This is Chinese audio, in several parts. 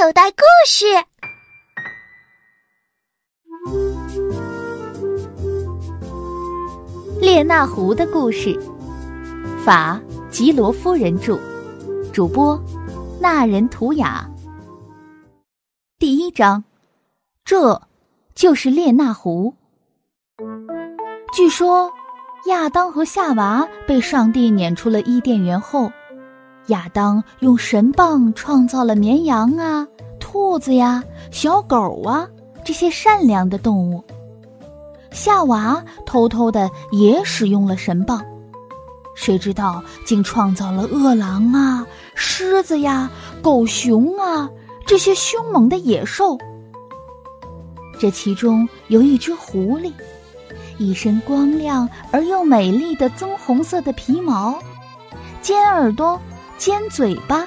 口袋故事：列那狐的故事，法吉罗夫人著，主播那人图雅。第一章，这就是列那狐。据说，亚当和夏娃被上帝撵出了伊甸园后。亚当用神棒创造了绵羊啊、兔子呀、小狗啊这些善良的动物。夏娃偷偷的也使用了神棒，谁知道竟创造了饿狼啊、狮子呀、狗熊啊这些凶猛的野兽。这其中有一只狐狸，一身光亮而又美丽的棕红色的皮毛，尖耳朵。尖嘴巴，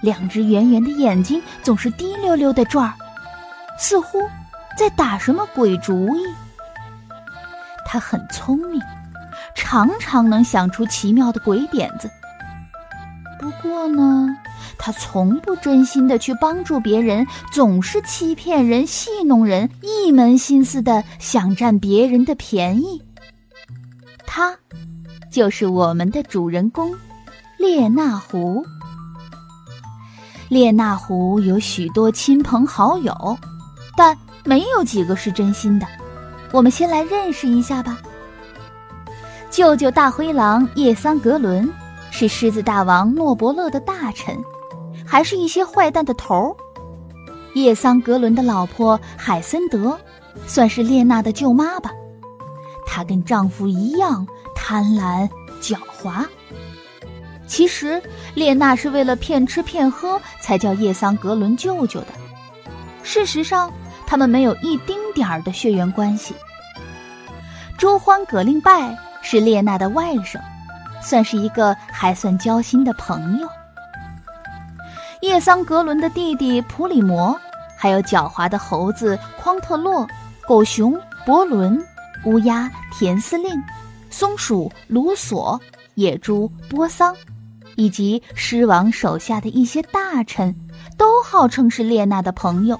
两只圆圆的眼睛总是滴溜溜的转儿，似乎在打什么鬼主意。他很聪明，常常能想出奇妙的鬼点子。不过呢，他从不真心的去帮助别人，总是欺骗人、戏弄人，一门心思的想占别人的便宜。他，就是我们的主人公。列那狐，列那狐有许多亲朋好友，但没有几个是真心的。我们先来认识一下吧。舅舅大灰狼叶桑格伦是狮子大王诺伯勒的大臣，还是一些坏蛋的头儿。叶桑格伦的老婆海森德算是列娜的舅妈吧。她跟丈夫一样贪婪狡猾。其实，列娜是为了骗吃骗喝才叫叶桑格伦舅舅的。事实上，他们没有一丁点儿的血缘关系。朱欢葛令拜是列娜的外甥，算是一个还算交心的朋友。叶桑格伦的弟弟普里摩，还有狡猾的猴子匡特洛、狗熊伯伦、乌鸦田司令、松鼠卢索、野猪波桑。以及狮王手下的一些大臣，都号称是列娜的朋友，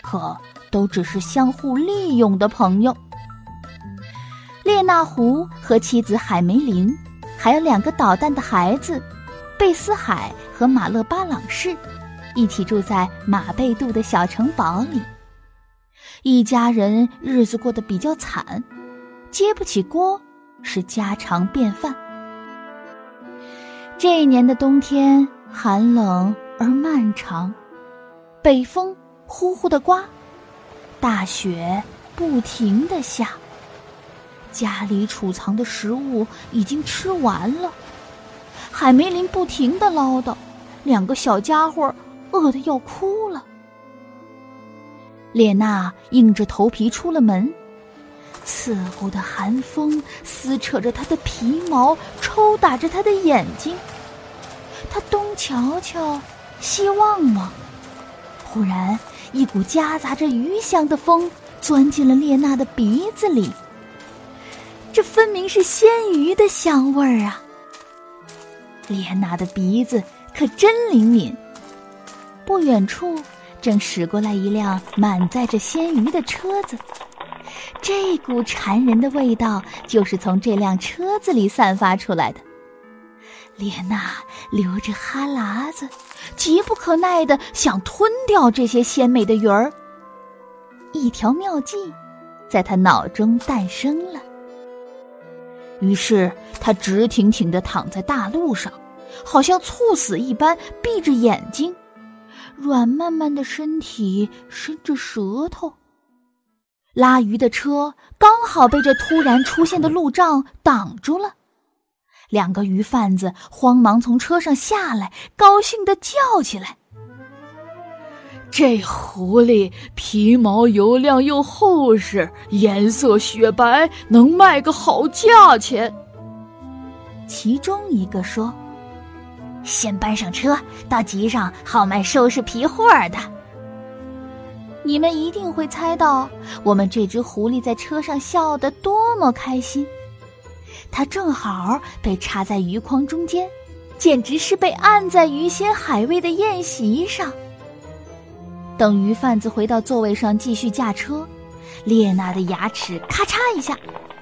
可都只是相互利用的朋友。列那狐和妻子海梅林，还有两个捣蛋的孩子贝斯海和马勒巴朗士，一起住在马贝杜的小城堡里。一家人日子过得比较惨，揭不起锅是家常便饭。这一年的冬天寒冷而漫长，北风呼呼的刮，大雪不停的下。家里储藏的食物已经吃完了，海梅林不停的唠叨，两个小家伙饿得要哭了。列娜硬着头皮出了门。刺骨的寒风撕扯着他的皮毛，抽打着他的眼睛。他东瞧瞧，西望望，忽然一股夹杂着鱼香的风钻进了列娜的鼻子里。这分明是鲜鱼的香味儿啊！列娜的鼻子可真灵敏。不远处正驶过来一辆满载着鲜鱼的车子。这股馋人的味道就是从这辆车子里散发出来的。列娜流着哈喇子，急不可耐的想吞掉这些鲜美的鱼儿。一条妙计在他脑中诞生了。于是他直挺挺的躺在大路上，好像猝死一般，闭着眼睛，软慢慢的身体伸着舌头。拉鱼的车刚好被这突然出现的路障挡住了，两个鱼贩子慌忙从车上下来，高兴的叫起来：“这狐狸皮毛油亮又厚实，颜色雪白，能卖个好价钱。”其中一个说：“先搬上车，到集上好卖收拾皮货的。”你们一定会猜到，我们这只狐狸在车上笑得多么开心。它正好被插在鱼筐中间，简直是被按在鱼鲜海味的宴席上。等鱼贩子回到座位上继续驾车，列娜的牙齿咔嚓一下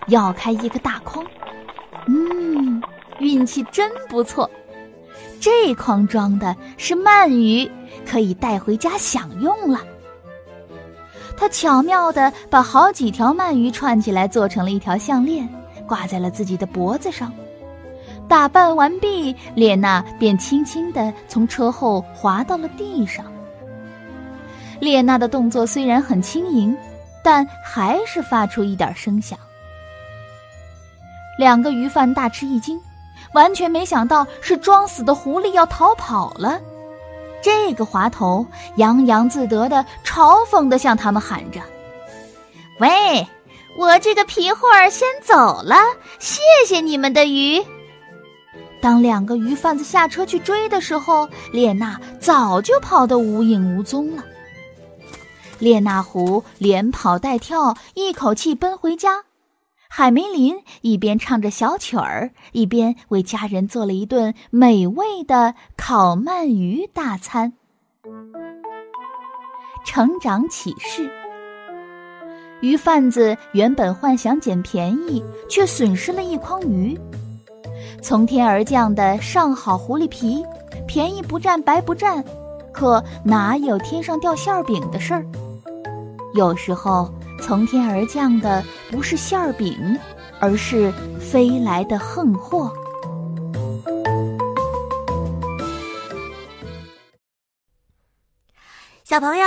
咬开一个大筐。嗯，运气真不错，这筐装的是鳗鱼，可以带回家享用了。他巧妙地把好几条鳗鱼串起来，做成了一条项链，挂在了自己的脖子上。打扮完毕，列娜便轻轻地从车后滑到了地上。列娜的动作虽然很轻盈，但还是发出一点声响。两个鱼贩大吃一惊，完全没想到是装死的狐狸要逃跑了。这个滑头洋洋自得的嘲讽的向他们喊着：“喂，我这个皮货儿先走了，谢谢你们的鱼。”当两个鱼贩子下车去追的时候，列娜早就跑得无影无踪了。列娜狐连跑带跳，一口气奔回家。海梅林一边唱着小曲儿，一边为家人做了一顿美味的烤鳗鱼大餐。成长启示：鱼贩子原本幻想捡便宜，却损失了一筐鱼。从天而降的上好狐狸皮，便宜不占白不占，可哪有天上掉馅饼的事儿？有时候。从天而降的不是馅儿饼，而是飞来的横祸。小朋友，